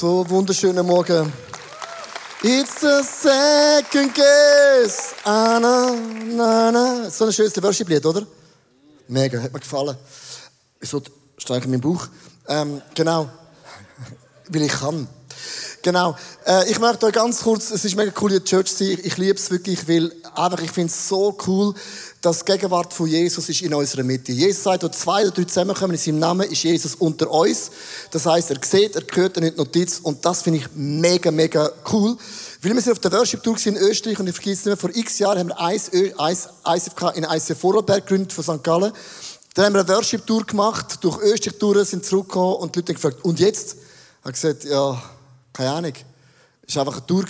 So wunderschönen Morgen. It's the second guess. Ah, na, na, na. So ein schönes Worship-Lied, oder? Mega, hat mir gefallen. Ich so streich in meinen Bauch. Ähm, genau. Weil ich kann. Genau. Äh, ich möchte euch ganz kurz, es ist mega cool, in Church zu sein. Ich liebe es wirklich, weil einfach, ich finde es so cool, dass die Gegenwart von Jesus ist in unserer Mitte. Jesus sagt, wo zwei oder drei zusammenkommen in seinem Namen, ist Jesus unter uns. Das heißt, er sieht, er hört, er nimmt Notiz und das finde ich mega, mega cool. Weil wir sind auf der Worship Tour in Österreich und ich vergesse es nicht mehr, vor x Jahren haben wir ICF in ICF Vorarlberg gegründet von St. Gallen. Dann haben wir eine Worship Tour gemacht, durch Österreich durch, sind zurückgekommen und die Leute haben gefragt, und jetzt? Ich habe gesagt, ja, keine Ahnung. Es war einfach eine Tour.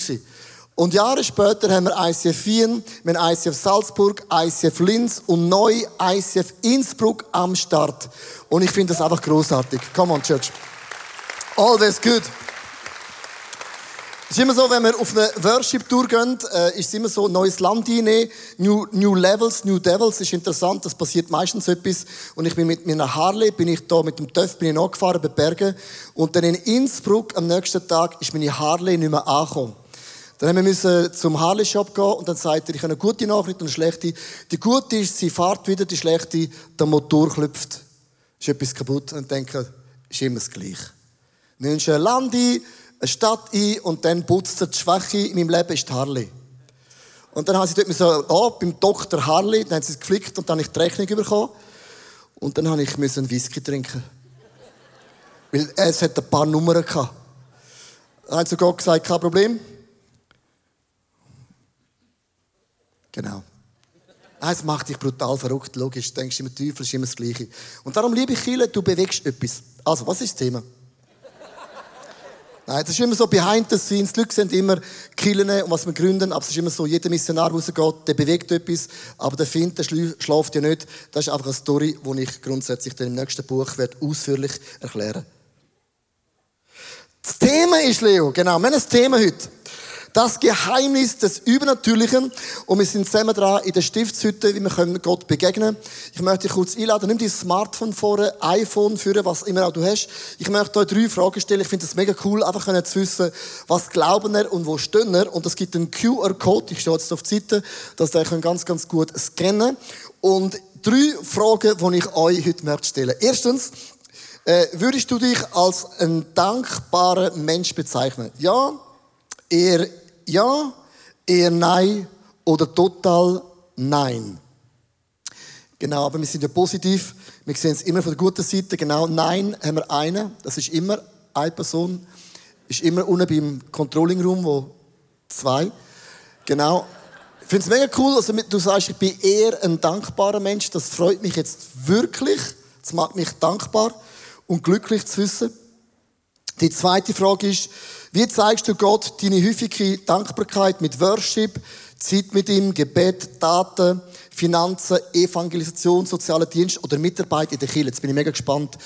Und Jahre später haben wir ICF Wien, wir haben ICF Salzburg, ICF Linz und neu ICF Innsbruck am Start. Und ich finde das einfach großartig. Come on, Church. Always good. Es ist immer so, wenn wir auf eine Worship-Tour gehen, äh, ist es immer so, neues Land einnehmen, new, new Levels, New Devils, ist interessant, das passiert meistens etwas. Und ich bin mit meiner Harley, bin ich da mit dem TÜV, bin ich nachgefahren bei Bergen. Und dann in Innsbruck am nächsten Tag ist meine Harley nicht mehr angekommen. Dann haben wir zum Harley-Shop gehen und dann sagt er, ich habe eine gute Nachricht und eine schlechte. Die gute ist, sie fährt wieder, die schlechte, der Motor klopft. Ist etwas kaputt und denke, ist immer das Gleiche. Nimmst ein Land ein, eine Stadt ein und dann putzt er die Schwäche in meinem Leben ist die Harley. Und dann haben sie dort so, oh, beim Dr. Harley, dann haben sie es geflickt und dann habe ich die Rechnung bekommen. Und dann habe ich einen Whisky trinken. Weil es hat ein paar Nummern gehabt. Dann haben sie sogar gesagt, kein Problem. Genau. Es macht dich brutal verrückt, logisch. Du denkst immer, Teufel ist immer das Gleiche. Und darum liebe ich Chile, du bewegst etwas. Also, was ist das Thema? Nein, das ist immer so behind the scenes. Die Leute sind immer Killen und was wir gründen, aber es ist immer so, jeder Missionar, rausgeht, der bewegt etwas, aber der findet, der schläft ja nicht. Das ist einfach eine Story, die ich grundsätzlich dann im nächsten Buch werde ausführlich erklären Das Thema ist, Leo, genau, wir haben ein Thema heute. Das Geheimnis des Übernatürlichen. Und wir sind zusammen dran in der Stiftshütte, wie wir können Gott begegnen Ich möchte dich kurz einladen. Nimm dein Smartphone vor, iPhone führen, was immer auch du hast. Ich möchte euch drei Fragen stellen. Ich finde das mega cool, einfach zu wissen, was glauben er und wo stehen er. Und es gibt einen QR-Code. Ich stehe jetzt auf die Seite, dass ihr ganz, ganz gut scannen Und drei Fragen, die ich euch heute möchte stellen. Erstens, äh, würdest du dich als ein dankbarer Mensch bezeichnen? Ja, eher ja, eher nein oder total nein. Genau, aber wir sind ja positiv. Wir sehen es immer von der guten Seite. Genau, nein haben wir einen. Das ist immer eine Person. Ist immer unten beim Controlling Room, wo zwei. Genau. Ich finde es mega cool, also du sagst, ich bin eher ein dankbarer Mensch. Das freut mich jetzt wirklich. Das macht mich dankbar und glücklich zu wissen. Die zweite Frage ist, wie zeigst du Gott deine häufige Dankbarkeit mit Worship, Zeit mit ihm, Gebet, Taten, Finanzen, Evangelisation, sozialer Dienst oder Mitarbeit in der Kirche? Jetzt bin ich mega gespannt.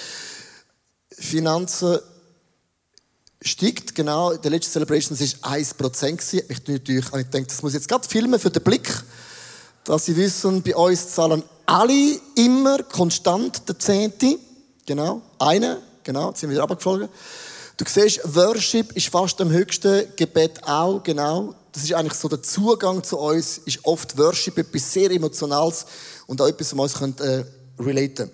Finanzen steigt, genau. In der letzten Celebration war es 1%. Ich natürlich, ich denke, das muss ich jetzt gerade filmen für den Blick, dass Sie wissen, bei uns zahlen alle immer konstant der Zehnte. Genau. Eine, genau, jetzt sind wir wieder abgeflogen. Du siehst, Worship ist fast am höchsten, Gebet auch, genau. Das ist eigentlich so der Zugang zu uns, ist oft Worship, etwas sehr Emotionales und auch etwas, was uns äh, relaten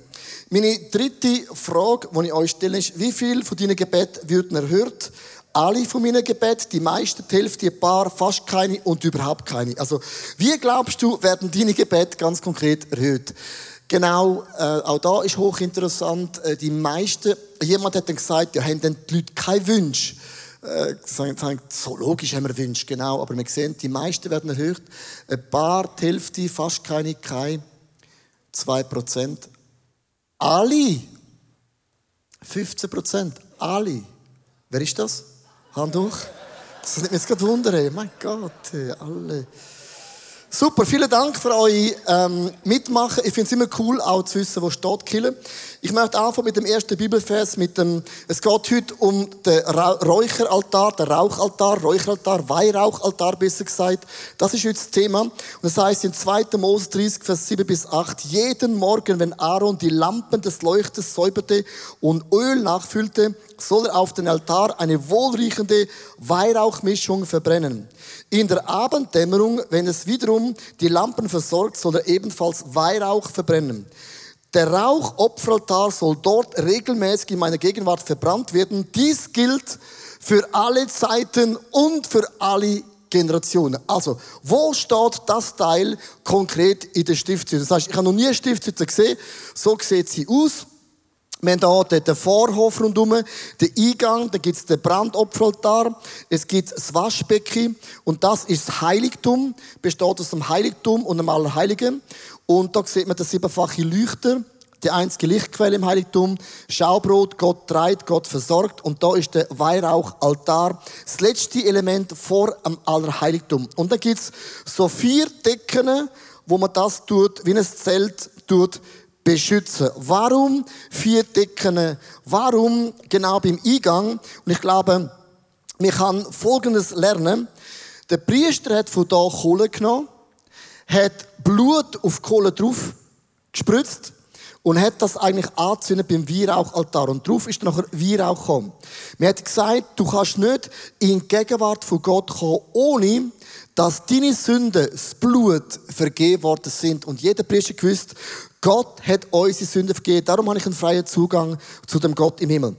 Meine dritte Frage, die ich euch stelle, ist, wie viel von deinen Gebeten würden erhört? Alle von meinen Gebeten, die meisten, die Hälfte, ein paar, fast keine und überhaupt keine. Also, wie glaubst du, werden deine Gebete ganz konkret erhöht? Genau, äh, auch da ist hochinteressant. Äh, die meisten, jemand hat dann gesagt, ja, haben denn die Leute keine Wünsche? Äh, so logisch haben wir Wünsche, genau. Aber wir sehen, die meisten werden erhöht. Ein paar, die Hälfte, fast keine, zwei Prozent. Alle, 15 Prozent, alle. Wer ist das? Hand hoch. Das nimmt mich jetzt gerade wundern. Mein Gott, alle. Super, vielen Dank für euer ähm, Mitmachen. Ich finde es immer cool, auch zu wissen, wo steht Kille. Ich möchte anfangen mit dem ersten Bibelvers, mit dem, es geht heute um den Ra Räucheraltar, den Rauchaltar, Räucheraltar, Weihrauchaltar besser gesagt. Das ist heute das Thema. Und das heißt in 2. Mose 30, Vers 7 bis 8, jeden Morgen, wenn Aaron die Lampen des Leuchters säuberte und Öl nachfüllte, soll er auf den Altar eine wohlriechende Weihrauchmischung verbrennen. In der Abenddämmerung, wenn es wiederum die Lampen versorgt, soll er ebenfalls Weihrauch verbrennen. Der Rauchopferaltar soll dort regelmäßig in meiner Gegenwart verbrannt werden. Dies gilt für alle Zeiten und für alle Generationen. Also, wo steht das Teil konkret in der Stiftshütte? Das heißt, ich habe noch nie eine Stiftshütte gesehen. So sieht sie aus. Wir haben hier den Vorhof rundherum, den Eingang, da gibt es den Brandopferaltar, es gibt das Waschbecken und das ist das Heiligtum, besteht aus dem Heiligtum und dem Allerheiligen. Und da sieht man den siebenfache Leuchter, die einzige Lichtquelle im Heiligtum, Schaubrot, Gott treibt, Gott versorgt und da ist der Weihrauchaltar, das letzte Element vor dem Allerheiligtum. Und da gibt's so vier Decken, wo man das tut, wie ein Zelt tut, beschützen. Warum vier Decken? Warum genau beim Eingang? Und ich glaube, wir kann Folgendes lernen. Der Priester hat von da Kohle genommen, hat Blut auf Kohle drauf gespritzt und hat das eigentlich angezündet beim Weihrauchaltar. Und drauf ist nachher Weihrauch gekommen. Mir hat gesagt, du kannst nicht in die Gegenwart von Gott kommen, ohne dass deine Sünden, das Blut vergeben worden sind. Und jeder Priester gewusst, Gott hat unsere Sünden vergeben. Darum habe ich einen freien Zugang zu dem Gott im Himmel.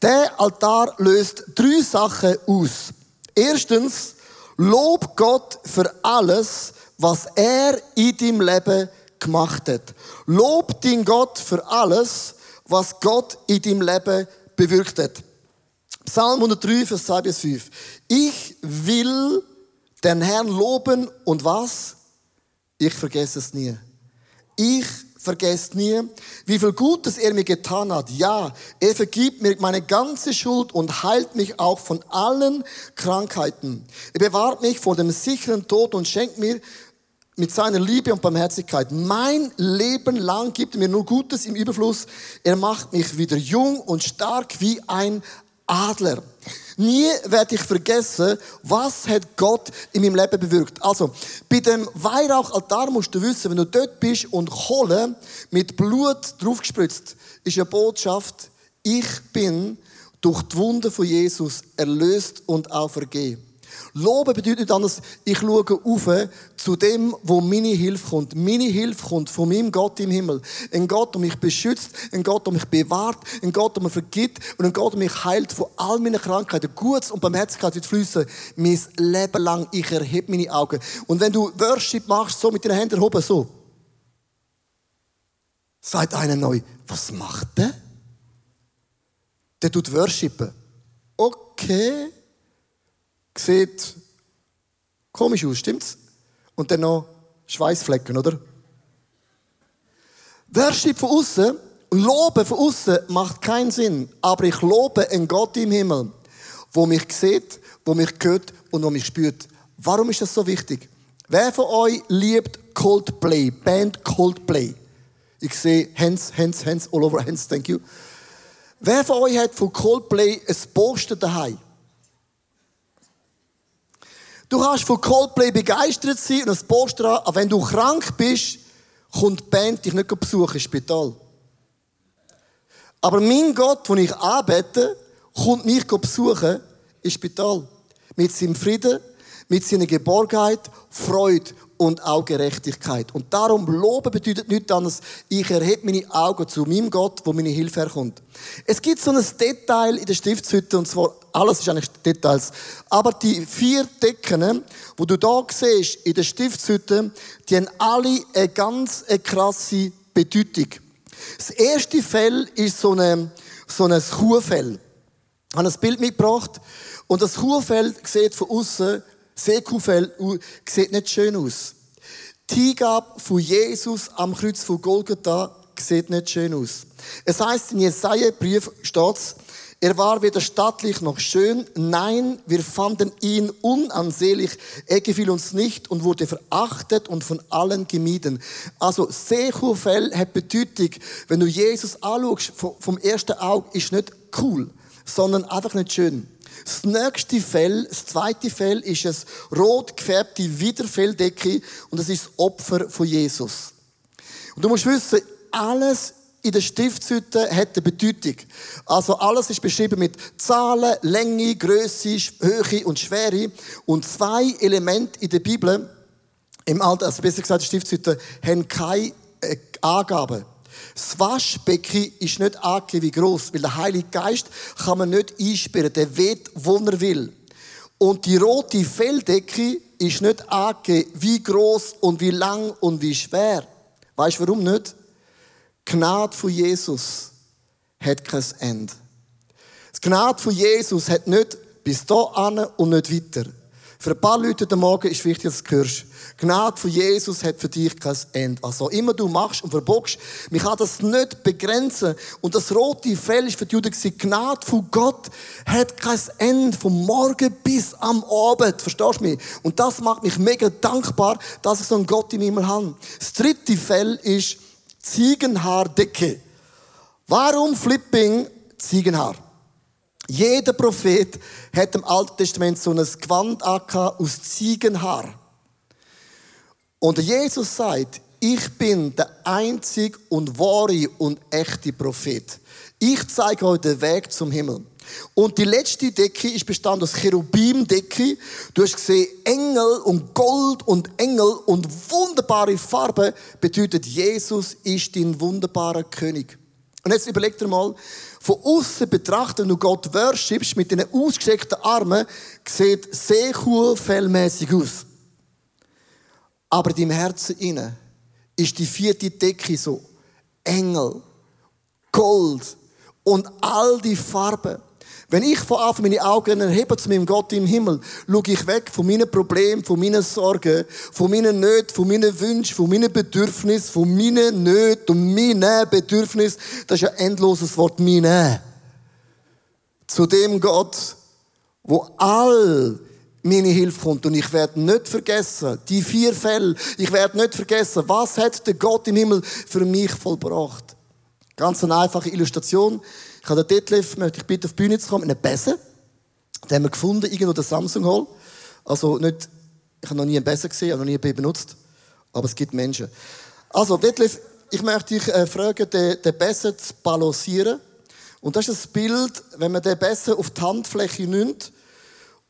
Der Altar löst drei Sachen aus. Erstens, lob Gott für alles, was er in deinem Leben gemacht hat. Lob den Gott für alles, was Gott in deinem Leben bewirkt hat. Psalm 103, Vers 2 bis 5. Ich will den Herrn loben und was? Ich vergesse es nie. Ich vergesse nie, wie viel Gutes er mir getan hat. Ja, er vergibt mir meine ganze Schuld und heilt mich auch von allen Krankheiten. Er bewahrt mich vor dem sicheren Tod und schenkt mir mit seiner Liebe und Barmherzigkeit. Mein Leben lang gibt er mir nur Gutes im Überfluss. Er macht mich wieder jung und stark wie ein Adler. Nie werde ich vergessen, was hat Gott in meinem Leben bewirkt. Also, bei dem Weihrauchaltar musst du wissen, wenn du dort bist und Kohle mit Blut draufgespritzt, ist eine Botschaft, ich bin durch die Wunden von Jesus erlöst und auch vergeben. Loben bedeutet nicht anders, ich schaue auf zu dem, wo meine Hilfe kommt. Meine Hilfe kommt von meinem Gott im Himmel. Ein Gott, der mich beschützt, ein Gott, der mich bewahrt, ein Gott, der mir vergibt und ein Gott, der mich heilt von all meinen Krankheiten. Gutes und Barmherzigkeit wird fließen. Mein Leben lang, ich erhebe meine Augen. Und wenn du Worship machst, so mit den Händen oben, so. Sagt einer neu, was macht der? Der tut worshipen. Okay sieht komisch aus, stimmt's? Und dann noch Schweißflecken, oder? Worship von außen Loben von außen macht keinen Sinn. Aber ich lobe einen Gott im Himmel, wo mich sieht, wo mich hört und wo mich spürt. Warum ist das so wichtig? Wer von euch liebt Coldplay, Band Coldplay? Ich sehe Hands, Hands, Hands, all over Hands, thank you. Wer von euch hat von Coldplay ein Poster daheim? Du kannst von Coldplay begeistert sein und ein Poster an, aber wenn du krank bist, kommt die Band dich nicht besuchen im Spital. Aber mein Gott, den ich anbete, kommt mich besuchen im Spital. Mit seinem Frieden, mit seiner Geborgenheit, Freude und auch Gerechtigkeit. Und darum, Loben bedeutet nichts anderes, ich erhebe meine Augen zu meinem Gott, wo meine Hilfe herkommt. Es gibt so ein Detail in der Stiftshütte, und zwar, alles ist eigentlich Details, aber die vier Decken, wo du da siehst, in der Stiftshütte, die haben alle eine ganz eine krasse Bedeutung. Das erste Fell ist so, eine, so ein Kuhfell. Ich habe ein Bild mitgebracht, und das Kuhfell sieht von außen Seekuhfell sieht nicht schön aus. Die Hingabe von Jesus am Kreuz von Golgatha sieht nicht schön aus. Es heißt in Jesaja-Brief steht's, er war weder stattlich noch schön. Nein, wir fanden ihn unansehlich. Er gefiel uns nicht und wurde verachtet und von allen gemieden. Also, Seekuhfell hat Bedeutung. Wenn du Jesus anschaust, vom ersten Auge, ist nicht cool, sondern einfach nicht schön. Das nächste Fell, das zweite Fell, ist ein rot gefärbte Widerfelldecke und das ist das Opfer von Jesus. Und du musst wissen, alles in der Stiftshütte hat eine Bedeutung. Also alles ist beschrieben mit Zahlen, Länge, Größe, Höhe und Schwere. Und zwei Elemente in der Bibel, im Alter, also besser gesagt, die Stiftshütte, haben keine äh, Angaben. Das Waschbecken ist nicht angegeben wie groß, weil der Heilige Geist kann man nicht einsperren. Der weht, wo er will. Und die rote Felldecke ist nicht angegeben, wie groß und wie lang und wie schwer. Weißt du warum nicht? Gnade von Jesus hat kein Ende. Das Gnade von Jesus hat nicht bis da an und nicht weiter. Für ein paar Leute heute Morgen ist wichtig, dass du hörst. Gnade von Jesus hat für dich kein Ende. Also immer du machst und verbockst, mich kann das nicht begrenzen. Und das rote Fell ist für die Juden gewesen, Gnade von Gott hat kein Ende, vom Morgen bis am Abend. Verstehst du mich? Und das macht mich mega dankbar, dass ich so einen Gott im Himmel habe. Das dritte Fell ist Ziegenhaardecke. Warum Flipping Ziegenhaar? Jeder Prophet hat im Alten Testament so ein Gewand aus Ziegenhaar. Und Jesus sagt, ich bin der einzige und wahre und echte Prophet. Ich zeige euch den Weg zum Himmel. Und die letzte Decke ist bestand aus Cherubim-Decke. Du hast gesehen, Engel und Gold und Engel und wunderbare Farben bedeutet, Jesus ist dein wunderbarer König. Und jetzt überleg dir mal, von außen betrachtet, wenn du Gott worshipst mit deinen ausgestreckten Armen, sieht sehr cool, fellmäßig aus. Aber in deinem Herzen inne ist die vierte Decke so Engel, Gold und all die Farben. Wenn ich von Anfang meine Augen erhebe zu meinem Gott im Himmel, schaue ich weg von meinen Problemen, von meinen Sorgen, von meinen Nöten, von meinen Wünschen, von meinen Bedürfnissen, von meinen Nöten und meinen Bedürfnissen. Das ist ein endloses Wort, meine. Zu dem Gott, wo all meine Hilfe kommt. Und ich werde nicht vergessen, die vier Fälle, ich werde nicht vergessen, was hat der Gott im Himmel für mich vollbracht. Ganz eine einfache Illustration. Ich habe den Detlef, möchte ich bitte auf die Bühne zu kommen, mit einem Besen. Den haben wir gefunden, irgendwo der Samsung Hall. Also nicht, ich habe noch nie einen Besen gesehen, habe noch nie einen benutzt. Aber es gibt Menschen. Also, Detlef, ich möchte dich äh, fragen, den, den Besen zu balancieren. Und das ist das Bild, wenn man den Besen auf die Handfläche nimmt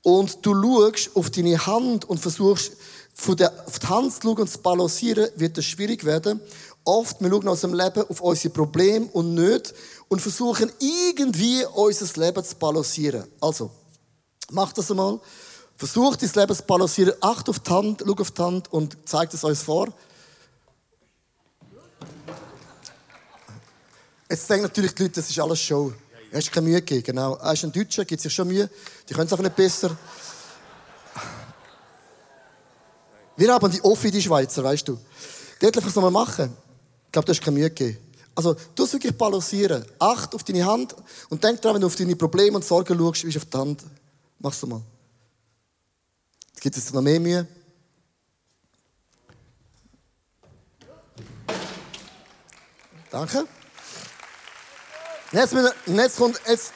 und du schaust auf deine Hand und versuchst, von der, auf die Hand zu schauen und zu balancieren, wird das schwierig werden. Oft, wir schauen aus dem Leben auf unsere Probleme und nicht und versuchen irgendwie unser Leben zu balancieren. Also, mach das einmal. Versucht dein Leben zu balancieren. Acht auf die Hand, schau auf die Hand und zeigt es uns vor. Jetzt denken natürlich die Leute, das ist alles Show. Er hast keine Mühe gegeben, genau. Er ist ein Deutscher, gibt sich schon Mühe. Die können es einfach nicht besser. Wir haben die Offi, die Schweizer, weißt du. Dort was nochmal machen. Ich glaube, du hast keine Mühe gegeben. Also, du musst wirklich balancieren. Acht auf deine Hand und denk daran, wenn du auf deine Probleme und Sorgen schaust, wie auf die Hand. Mach's mal. Gibt es noch mehr Mühe. Danke. Jetzt, jetzt kommt, jetzt,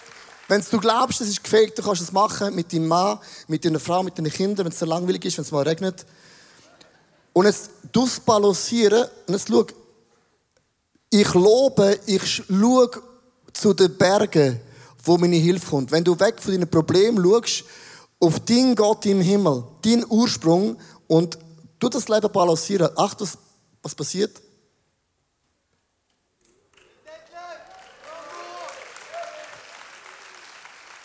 wenn du glaubst, es ist gefähigt, du kannst es machen mit deinem Mann, mit deiner Frau, mit deinen Kindern, wenn es so langweilig ist, wenn es mal regnet. Und du balancieren und jetzt schau, ich lobe, ich schaue zu den Bergen, wo meine Hilfe kommt. Wenn du weg von deinen Problemen schaust, auf deinen Gott im Himmel, deinen Ursprung und du das Leben balancieren, acht, was passiert?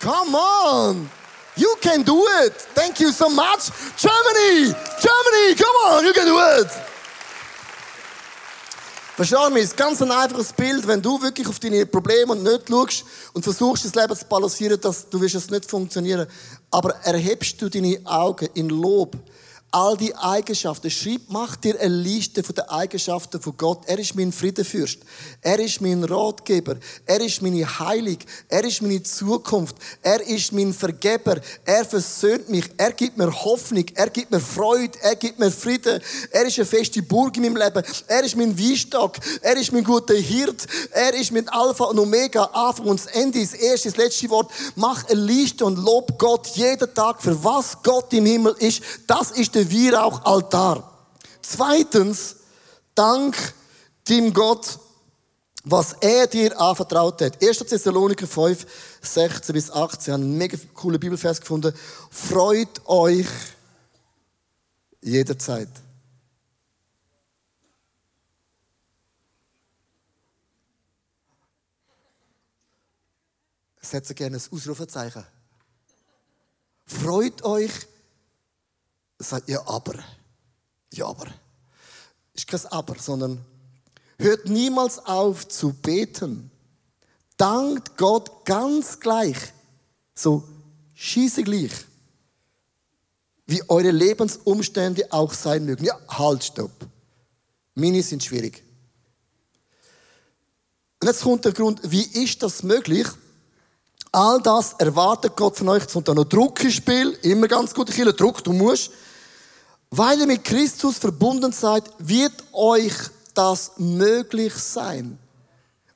Come on! You can do it! Thank you so much! Germany! Germany! Come on! You can do it! Verstehst du, es ist ganz ein einfaches Bild, wenn du wirklich auf deine Probleme und nicht schaust und versuchst, das Leben zu balancieren, dass du wirst es nicht funktionieren. Aber erhebst du deine Augen in Lob, all die Eigenschaften. Schreib, mach dir eine Liste von den Eigenschaften von Gott. Er ist mein Friedenfürst. Er ist mein Ratgeber. Er ist meine Heilig. Er ist meine Zukunft. Er ist mein Vergeber. Er versöhnt mich. Er gibt mir Hoffnung. Er gibt mir Freude. Er gibt mir Frieden. Er ist eine feste Burg in meinem Leben. Er ist mein Weinstock. Er ist mein guter Hirt. Er ist mein Alpha und Omega. Anfang und das Ende. Das erste, das letzte Wort. Mach eine Liste und lob Gott jeden Tag für was Gott im Himmel ist. Das ist der Weihrauchaltar. Zweitens, dank dem Gott was er dir anvertraut hat. 1. Thessaloniker 5, 16 bis 18. Ich habe einen mega coolen Bibelvers gefunden. Freut euch jederzeit. Setze gerne ein Ausrufezeichen. Freut euch. Sagt ja, aber. Ja, aber. Ist kein Aber, sondern hört niemals auf zu beten. Dankt Gott ganz gleich. So schieße gleich. Wie eure Lebensumstände auch sein mögen. Ja, halt, stopp. Mini sind schwierig. Und jetzt kommt der Grund, wie ist das möglich? All das erwartet Gott von euch. Jetzt kommt da noch Druck ins Spiel. Immer ganz gut, Kille, Druck, du musst. Weil ihr mit Christus verbunden seid, wird euch das möglich sein.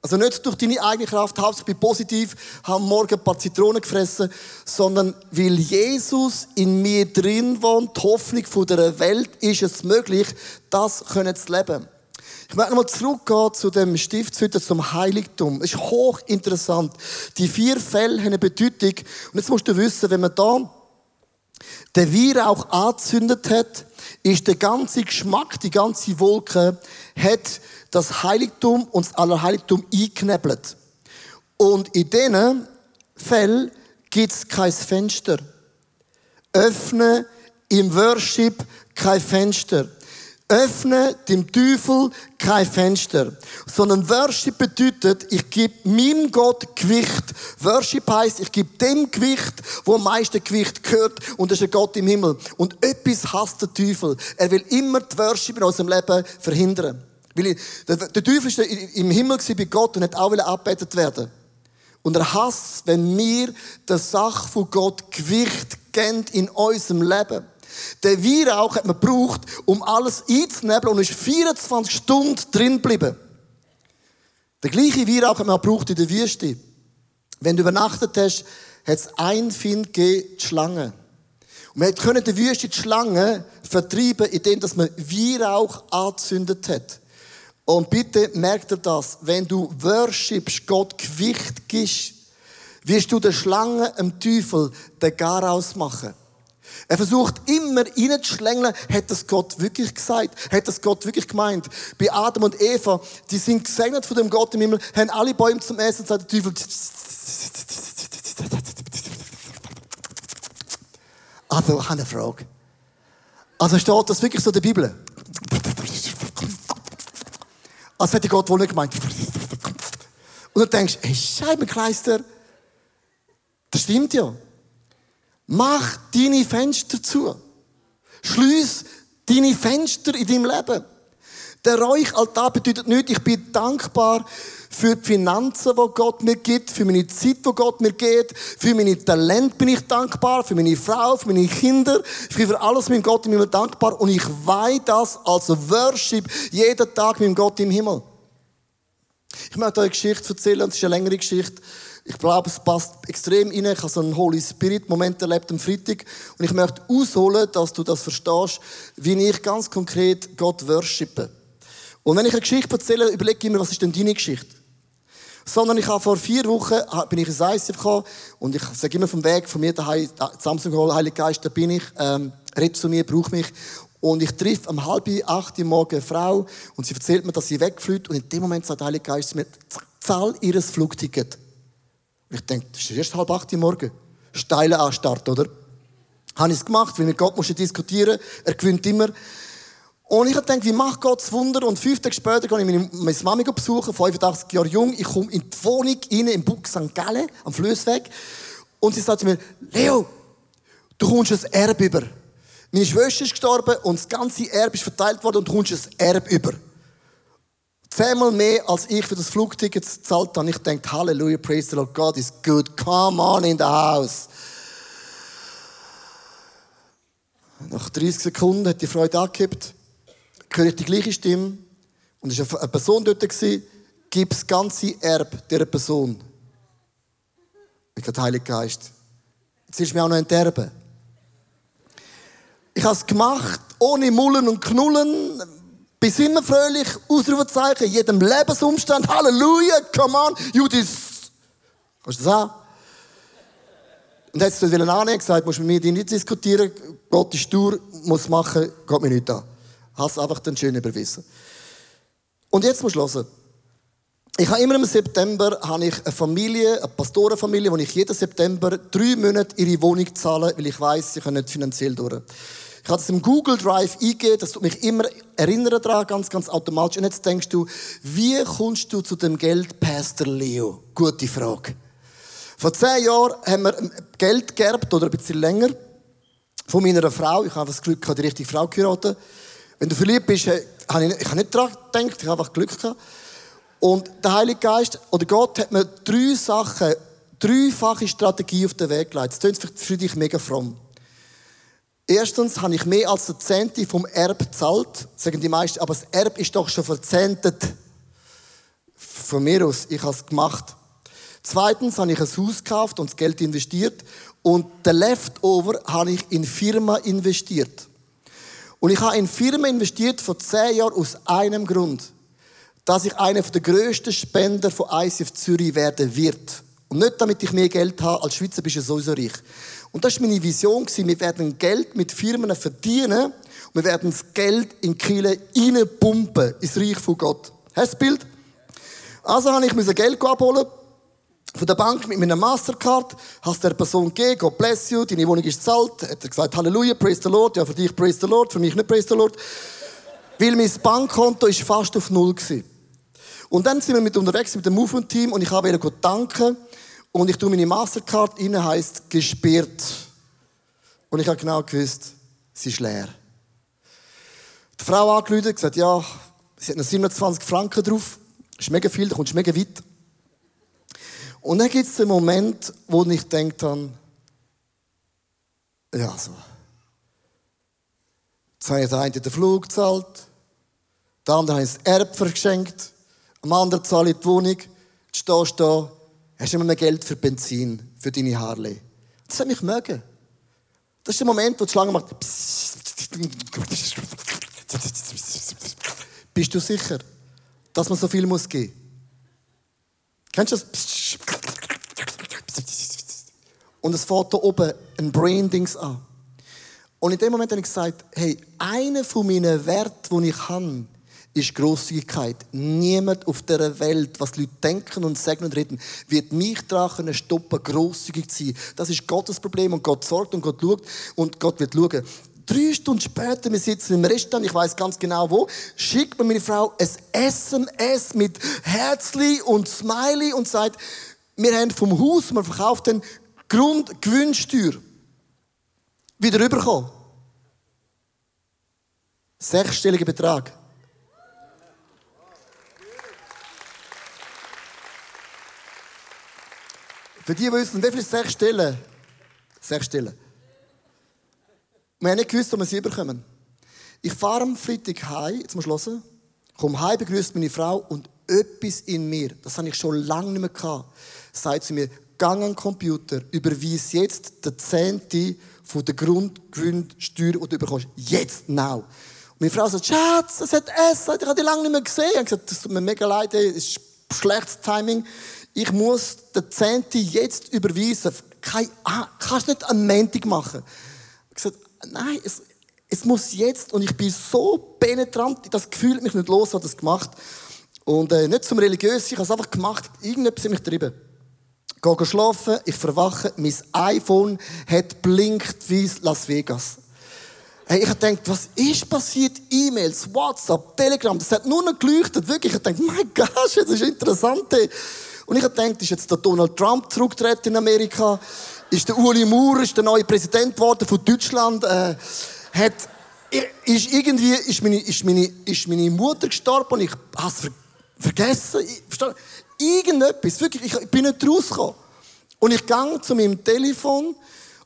Also nicht durch deine eigene Kraft, Hauptsache ich bin positiv, habe morgen ein paar Zitronen gefressen, sondern weil Jesus in mir drin wohnt, die Hoffnung von der Welt, ist es möglich, das können zu leben. Ich möchte nochmal zurückgehen zu dem Stiftshütte, zum Heiligtum. Es ist hochinteressant. Die vier Fälle haben eine Bedeutung. Und jetzt musst du wissen, wenn man da den Weihrauch angezündet hat, ist der ganze Geschmack, die ganze Wolke, hat das Heiligtum und das Allerheiligtum eingeknebelt. Und in diesen Fällen gibt es kein Fenster. Öffne im Worship kein Fenster öffne dem Teufel kein Fenster. Sondern Worship bedeutet, ich gebe meinem Gott Gewicht. Worship heißt, ich gebe dem Gewicht, wo am meisten Gewicht gehört, und das ist ein Gott im Himmel. Und etwas hasst der Teufel. Er will immer die Worship in unserem Leben verhindern. Weil der, Teufel war im Himmel bei Gott und hat auch abbetet werden. Und er hasst, wenn wir der Sache von Gott Gewicht geben in unserem Leben. Der Weihrauch hat man gebraucht, um alles einzunebeln und ist 24 Stunden drin geblieben. Der gleiche Weihrauch hat man gebraucht in der Wüste. Wenn du übernachtet hast, hat es ein Find gegeben, die Schlange. Und man konnte die Wüste die Schlange vertreiben, indem man Weihrauch angezündet hat. Und bitte merkt ihr das, wenn du worshipst, Gott Gewicht gibst, wirst du der Schlange, dem Teufel, den Garaus machen. Er versucht immer reinzuschlängeln, hat das Gott wirklich gesagt? Hat das Gott wirklich gemeint? Bei Adam und Eva, die sind gesegnet von dem Gott im Himmel, haben alle Bäume zum Essen, sagt der Teufel. Also, ich habe eine Frage. Also steht das wirklich so in der Bibel? Also hätte Gott wohl nicht gemeint. Und du denkst, hey, Scheibenkleister, das stimmt ja. Mach deine Fenster zu. Schließ deine Fenster in deinem Leben. Der Räuchaltar bedeutet nicht, ich bin dankbar für die Finanzen, die Gott mir gibt, für meine Zeit, die Gott mir gibt, für meine Talente bin ich dankbar, für meine Frau, für meine Kinder, ich bin für alles mit Gott im Himmel dankbar und ich weihe das als Worship jeden Tag mit Gott im Himmel. Ich möchte euch eine Geschichte erzählen, und es ist eine längere Geschichte. Ich glaube, es passt extrem rein. Ich habe so einen Holy Spirit-Moment erlebt am Freitag. Und ich möchte ausholen, dass du das verstehst, wie ich ganz konkret Gott worshipe. Und wenn ich eine Geschichte erzähle, überlege ich mir, was ist denn deine Geschichte? Sondern ich habe vor vier Wochen, bin ich ins ICF gekommen und ich sage immer vom Weg von mir daheim, Samsung Hall, Heilige Geist, da bin ich, ähm, red zu mir, brauch mich. Und ich treffe am halb acht Uhr morgen eine Frau und sie erzählt mir, dass sie wegfliegt und in dem Moment sagt der Heilige Geist mir, zahl ihres Flugticket. Ich denke, das ist erst halb acht Uhr morgen. Steiler Anstart, oder? Habe ich es gemacht, weil mit Gott musst du diskutieren. Er gewinnt immer. Und ich habe gedacht, wie macht Gott das Wunder? Und fünf Tage später gehe ich meine, meine Mami besuchen, 85 Jahre jung. Ich komme in die Wohnung rein, im Buch St. Gallen, am Flussweg. Und sie sagt zu mir, Leo, du kommst ein Erbe über. Meine Schwester ist gestorben und das ganze Erbe ist verteilt worden und du kommst ein Erbe über zehnmal mehr als ich für das Flugticket gezahlt habe. Ich denke, Halleluja, praise the Lord, God is good. Come on in the house. Nach 30 Sekunden hat die Freude angehebt, höre ich die gleiche Stimme und es war eine Person dort, gib das ganze Erb dieser Person. Ich den Heiligen Geist. Jetzt ist mir auch noch enterben. Ich habe es gemacht, ohne Mullen und Knullen Bis immer fröhlich, Ausrufezeichen, jedem Lebensumstand. Halleluja, come on, Judith. Kannst du das auch? Und jetzt wollte ich annehmen, gesagt, musst mit mir nicht diskutieren, Gott ist stur, muss machen, geht mir nicht an. Hast einfach dann schön überwiesen. Und jetzt musst du hören. Ich habe immer im September habe ich eine Familie, eine Pastorenfamilie, wo ich jeden September drei Monate ihre Wohnung zahle, weil ich weiß, sie können nicht finanziell durch. Ich habe das im Google Drive eingegeben, das tut mich immer erinnern daran, ganz, ganz automatisch. Und jetzt denkst du, wie kommst du zu dem Geld, Pastor Leo? Gute Frage. Vor zehn Jahren haben wir Geld geerbt, oder ein bisschen länger, von meiner Frau. Ich habe das Glück gehabt, die richtige Frau geheiratet. Wenn du verliebt bist, habe ich, ich habe nicht daran gedacht, ich habe einfach Glück gehabt. Und der Heilige Geist, oder Gott, hat mir drei Sachen, dreifache Strategie auf den Weg gelegt. Das klingt für dich mega fromm. Erstens habe ich mehr als eine Zehnte vom Erb gezahlt, sagen die meisten, aber das Erb ist doch schon verzehntet. Von mir aus, ich habe es gemacht. Zweitens habe ich ein Haus gekauft und das Geld investiert. Und der Leftover habe ich in Firma investiert. Und ich habe in Firma investiert vor zehn Jahren aus einem Grund. Dass ich einer der grössten Spender von ICF Zürich werden wird. Und nicht, damit ich mehr Geld habe. Als Schweizer bist du sowieso reich. Und das war meine Vision. Wir werden Geld mit Firmen verdienen. Und wir werden das Geld in Kiel reinpumpen. Ins Reich von Gott. Hast du das Bild? Also habe ich Geld abholen von der Bank mit meiner Mastercard, hast der Person gegeben, God bless you, deine Wohnung ist zahlt, hat er gesagt, Halleluja, praise the Lord, ja, für dich praise the Lord, für mich nicht praise the Lord. Weil mein Bankkonto ist fast auf Null gewesen. Und dann sind wir mit unterwegs mit dem Movement-Team und ich habe ihr danken und ich tue meine Mastercard rein, heisst gesperrt. Und ich habe genau gewusst, sie ist leer. Die Frau angerufen, gesagt, ja, sie hat noch 27 Franken drauf, das ist mega viel, da kommst du mega weit. Und dann gibt es den Moment, wo ich denke dann, ja, so. Jetzt habe ich den einen den Flug gezahlt, der andere ich das Erb verschenkt, am anderen zahle ich die Wohnung, jetzt stehst du da, hast immer mehr Geld für Benzin, für deine Harley. Das hat mich mögen. Das ist der Moment, wo die Schlange macht. Bist du sicher, dass man so viel muss geben? Kennst du das? Und es fährt da oben ein Braindings an. Und in dem Moment habe ich gesagt, hey, einer von meinen Werten, die ich habe, ist Grosszügigkeit. Niemand auf der Welt, was die Leute denken und sagen und reden, wird mich daran stoppen, grosszügig zu sein. Das ist Gottes Problem und Gott sorgt und Gott schaut und Gott wird schauen. Drei Stunden später, wir sitzen im Restaurant, ich weiß ganz genau wo, schickt mir meine Frau ein SMS mit Herzli und Smiley und sagt, wir haben vom Haus, man verkauft den Grundgewinnsteuer wieder rüberkommen. Sechsstelliger Betrag. Für die, die wissen, wie viele sechs Stellen? Sechs Stellen. Wir haben nicht gewusst, ob wir sie bekommen. Ich fahre am Freitag heim, jetzt muss ich hören, komme heim, begrüße meine Frau und etwas in mir, das habe ich schon lange nicht mehr gehabt, sagt zu mir, gang an den Computer, überweise jetzt den Zehnte von der Grundgewinnsteuer, die du bekommst. Jetzt, now. Und meine Frau sagt, Schatz, es hat Essen, ich habe dich lange nicht mehr gesehen. Ich habe gesagt, das tut mir mega leid, das ist schlechtes Timing. Ich muss den Zehnte jetzt überweisen. Kein, ah, kannst du nicht am Montag machen. Ich gesagt, nein, es, es muss jetzt. Und ich bin so penetrant, das Gefühl mich nicht los, hat das gemacht. Und äh, nicht zum Religiös, ich habe es einfach gemacht. Irgendetwas in mich getrieben. Gehe schlafen, ich verwache, mein iPhone hat blinkt wie Las Vegas. Hey, ich habe gedacht, was ist passiert? E-Mails, WhatsApp, Telegram, das hat nur noch geleuchtet, wirklich. Ich dachte, mein Gott, das ist interessant. Hey. Und ich habe gedacht, ist jetzt der Donald Trump zurückgetreten in Amerika? Ist der Uli Moore, ist der neue Präsident geworden von Deutschland? Äh, hat, ist irgendwie, ist meine, ist meine, ist meine Mutter gestorben und ich habe es ver vergessen. Ich, Irgendetwas, wirklich, ich bin nicht rausgekommen. Und ich gehe zu meinem Telefon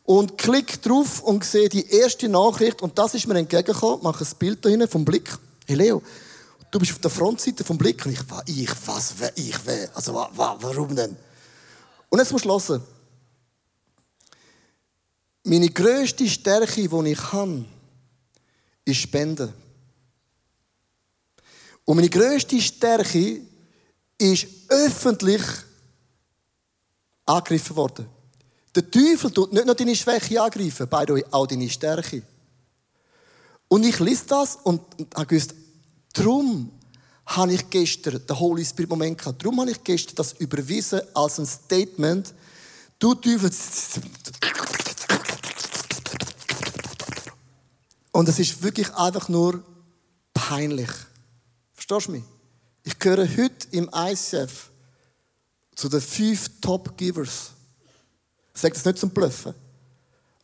und klicke drauf und sehe die erste Nachricht und das ist mir entgegengekommen, mache ein Bild da hinten vom Blick. Hey Leo, du bist auf der Frontseite vom Blick und ich, ich was, ich, wer, also warum denn? Und jetzt musst du hören. Meine grösste Stärke, die ich habe, ist Spenden. Und meine grösste Stärke ist öffentlich angegriffen worden. Der Teufel tut nicht nur deine Schwäche angreifen, the way, auch deine Stärke. Und ich lese das und habe gewusst, darum habe ich gestern den Holy Spirit Moment gehabt. Darum habe ich gestern das überwiesen als ein Statement. Du Teufel. Und es ist wirklich einfach nur peinlich. Verstehst du mich? Ich gehöre heute im ICF zu den fünf Top-Givers. Ich sage das nicht zum Bluffen.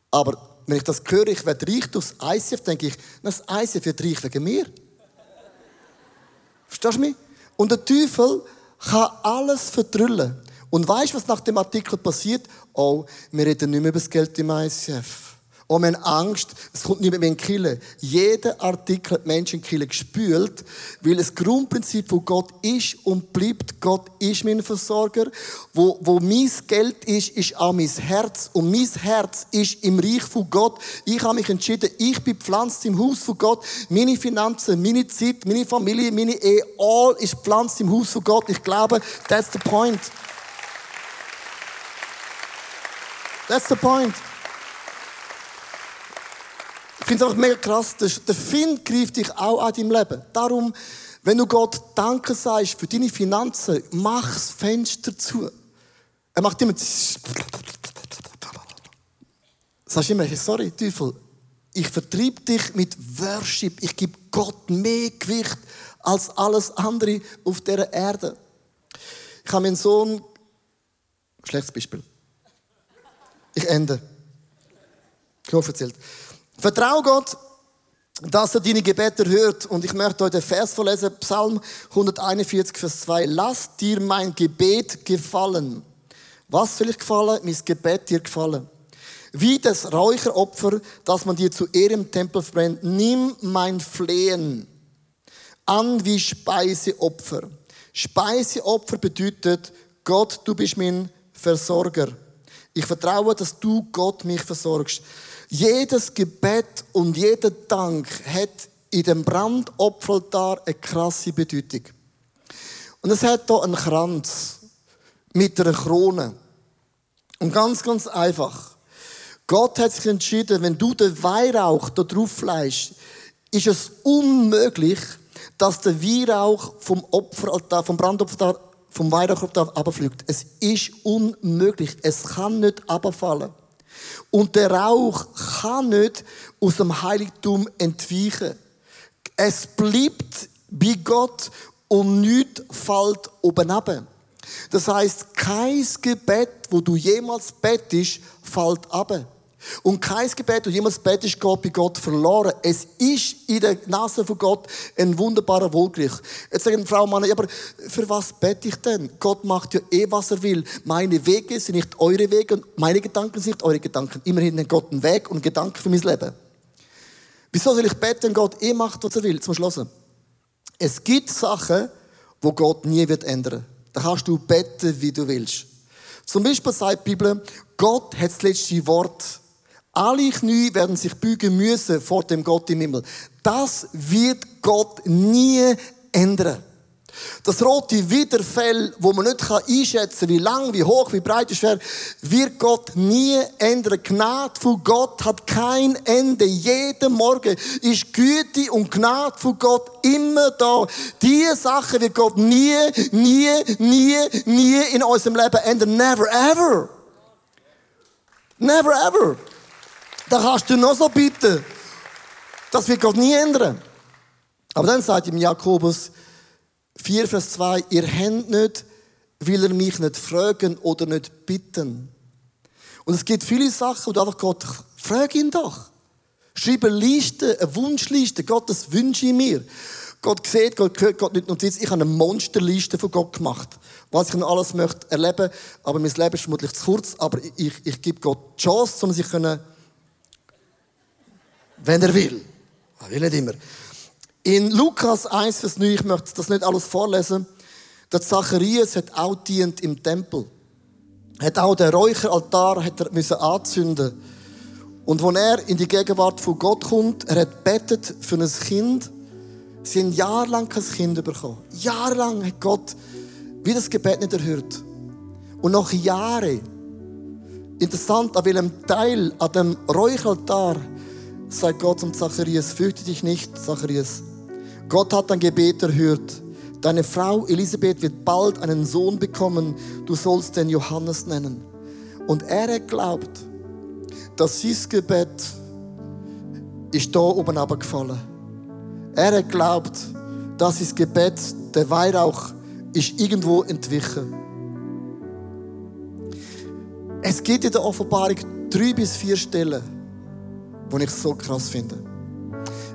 Aber wenn ich das höre, ich werde reich durchs ICF, denke ich, das ICF wird reich wegen mir. Verstehst du mich? Und der Teufel kann alles verdrüllen. Und weißt du, was nach dem Artikel passiert? Oh, wir reden nicht mehr über das Geld im ICF. Oh, wir haben Angst, es kommt nicht mehr in Kille. Jeder Artikel hat Menschen in gespült, weil das Grundprinzip von Gott ist und bleibt, Gott ist mein Versorger. Wo, wo mein Geld ist, ist auch mein Herz. Und mein Herz ist im Reich von Gott. Ich habe mich entschieden, ich bin pflanzt im Haus von Gott. Meine Finanzen, meine Zeit, meine Familie, meine Ehe, all ist pflanzt im Haus von Gott. Ich glaube, that's the point. That's the point. Finde es einfach mega krass. Der Find greift dich auch an deinem Leben. Darum, wenn du Gott Danke sagst für deine Finanzen, mach das Fenster zu. Er macht immer. Sagst immer, sorry, Teufel, ich vertrieb dich mit Worship. Ich gebe Gott mehr Gewicht als alles andere auf dieser Erde. Ich habe meinen Sohn, schlechtes Beispiel. Ich ende. Ich habe erzählt. Vertrau Gott, dass er deine Gebete hört. Und ich möchte heute Vers vorlesen, Psalm 141, Vers 2. Lass dir mein Gebet gefallen. Was soll ich gefallen? Mein Gebet dir gefallen. Wie das Räucheropfer, das man dir zu Ehren Tempel brennt. Nimm mein Flehen an wie Speiseopfer. Speiseopfer bedeutet, Gott, du bist mein Versorger. Ich vertraue, dass du Gott mich versorgst. Jedes Gebet und jeder Dank hat in dem Brandopferaltar eine krasse Bedeutung. Und es hat hier einen Kranz mit einer Krone. Und ganz, ganz einfach. Gott hat sich entschieden, wenn du den Weihrauch da drauf leist, ist es unmöglich, dass der Weihrauch vom Opferaltar, vom Brandopferaltar, vom Weihrauchaltar abfliegt. Es ist unmöglich. Es kann nicht abfallen. Und der Rauch kann nicht aus dem Heiligtum entweichen. Es bleibt bei Gott und nichts fällt oben ab. Das heißt, kein Gebet, wo du jemals bettest, fällt ab. Und kein Gebet, das jemals betest, geht bei Gott verloren. Es ist in der Nase von Gott ein wunderbarer Wohlgericht. Jetzt sagen Frau Mann, aber für was bete ich denn? Gott macht ja eh, was er will. Meine Wege sind nicht eure Wege und meine Gedanken sind nicht eure Gedanken. Immerhin hat Gott einen Weg und einen Gedanken für mein Leben. Wieso soll ich beten, wenn Gott eh macht, was er will? Zum Schluss. Es gibt Sachen, wo Gott nie wird ändern. Da kannst du beten, wie du willst. Zum Beispiel sagt die Bibel, Gott hat das letzte Wort. Alle Knie werden sich bügen müssen vor dem Gott im Himmel. Das wird Gott nie ändern. Das rote Widerfell, wo man nicht einschätzen kann, wie lang, wie hoch, wie breit es schwer, wird Gott nie ändern. Gnade von Gott hat kein Ende. Jeden Morgen ist Güte und Gnade von Gott immer da. Diese Sachen wird Gott nie, nie, nie, nie in unserem Leben ändern. Never ever. Never ever. Da kannst du noch so bitten. Das wird Gott nie ändern. Aber dann sagt ihm Jakobus 4, Vers 2, ihr habt nicht, will er mich nicht fragen oder nicht bitten. Und es gibt viele Sachen, wo du einfach Gott, frag ihn doch. Schreib eine Liste, eine Wunschliste. Gott, das wünsche ich mir. Gott sieht, Gott hört, Gott nicht Notiz. Ich habe eine Monsterliste von Gott gemacht. Was ich noch alles möchte erleben. Aber mein Leben ist vermutlich zu kurz. Aber ich, ich gebe Gott die Chance, um sich können wenn er will. Er will nicht immer. In Lukas 1, Vers 9, ich möchte das nicht alles vorlesen, der Zacharias hat auch dient im Tempel. Hat auch den Räucheraltar hat er müssen anzünden. Und wenn er in die Gegenwart von Gott kommt, er hat betet für ein Kind, Sie haben jahrelang kein Kind bekommen. Jahrelang hat Gott wie das Gebet nicht erhört. Und nach Jahren, interessant, an welchem Teil an dem Räuchaltar sagt Gott zum Zacharias, fürchte dich nicht, Zacharias. Gott hat dein Gebet erhört. Deine Frau Elisabeth wird bald einen Sohn bekommen. Du sollst den Johannes nennen. Und er glaubt, dass sein Gebet ist da oben abgefallen. Er glaubt, dass sein Gebet, der Weihrauch, ist irgendwo entwichen. Es gibt in der Offenbarung drei bis vier Stellen, die ich so krass finde.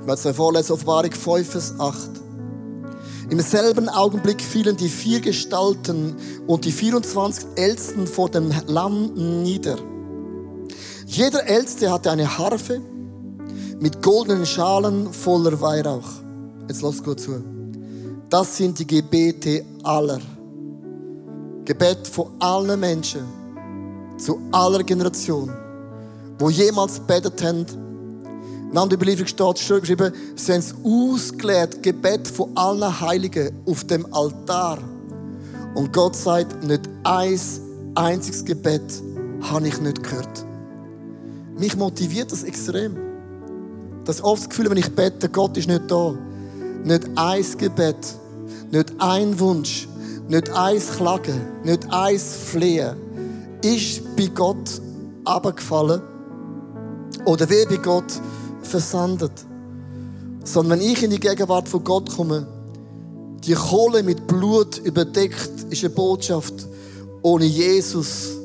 Ich werde es vorlesen, Offenbarung 5, Vers 8. Im selben Augenblick fielen die vier Gestalten und die 24 Ältesten vor dem Lamm nieder. Jeder Älteste hatte eine Harfe mit goldenen Schalen voller Weihrauch. Jetzt lass gut zu. Das sind die Gebete aller. Gebet von allen Menschen zu aller Generation, wo jemals betet haben. Nach der Überlieferung steht geschrieben, sie haben es ausgelehrt, Gebet von allen Heiligen auf dem Altar. Und Gott sagt, nicht ein einziges Gebet habe ich nicht gehört. Mich motiviert das extrem. Das oft das Gefühl, wenn ich bete, Gott ist nicht da. Nicht ein Gebet, nicht ein Wunsch, nicht ein Klagen, nicht ein Flehen ist bei Gott abgefallen oder wie bei Gott versandet. Sondern wenn ich in die Gegenwart von Gott komme, die Kohle mit Blut überdeckt, ist eine Botschaft. Ohne Jesus,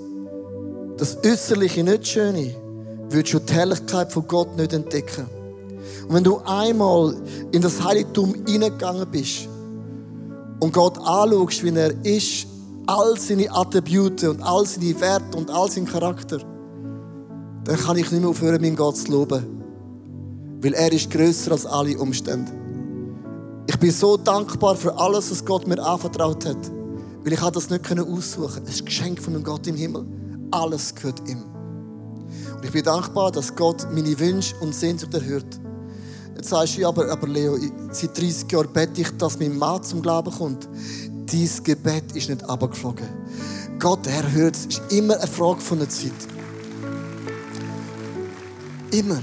das Äußerliche nicht Schöne, würdest du die Herrlichkeit von Gott nicht entdecken. Und wenn du einmal in das Heiligtum hineingegangen bist und Gott anschaust, wie er ist, all seine Attribute und all seine Werte und all seinen Charakter, dann kann ich nicht mehr aufhören, meinen Gott zu loben. Weil er ist grösser als alle Umstände. Ich bin so dankbar für alles, was Gott mir anvertraut hat. Weil ich das nicht aussuchen konnte. Es ist ein Geschenk von einem Gott im Himmel. Alles gehört ihm. Und ich bin dankbar, dass Gott meine Wünsche und Sehnsucht erhört. Jetzt sagst du, aber, aber Leo, seit 30 Jahren bete ich, dass mein Mann zum Glauben kommt. Dein Gebet ist nicht abgeflogen. Gott erhört es. Es ist immer eine Frage von der Zeit. Immer.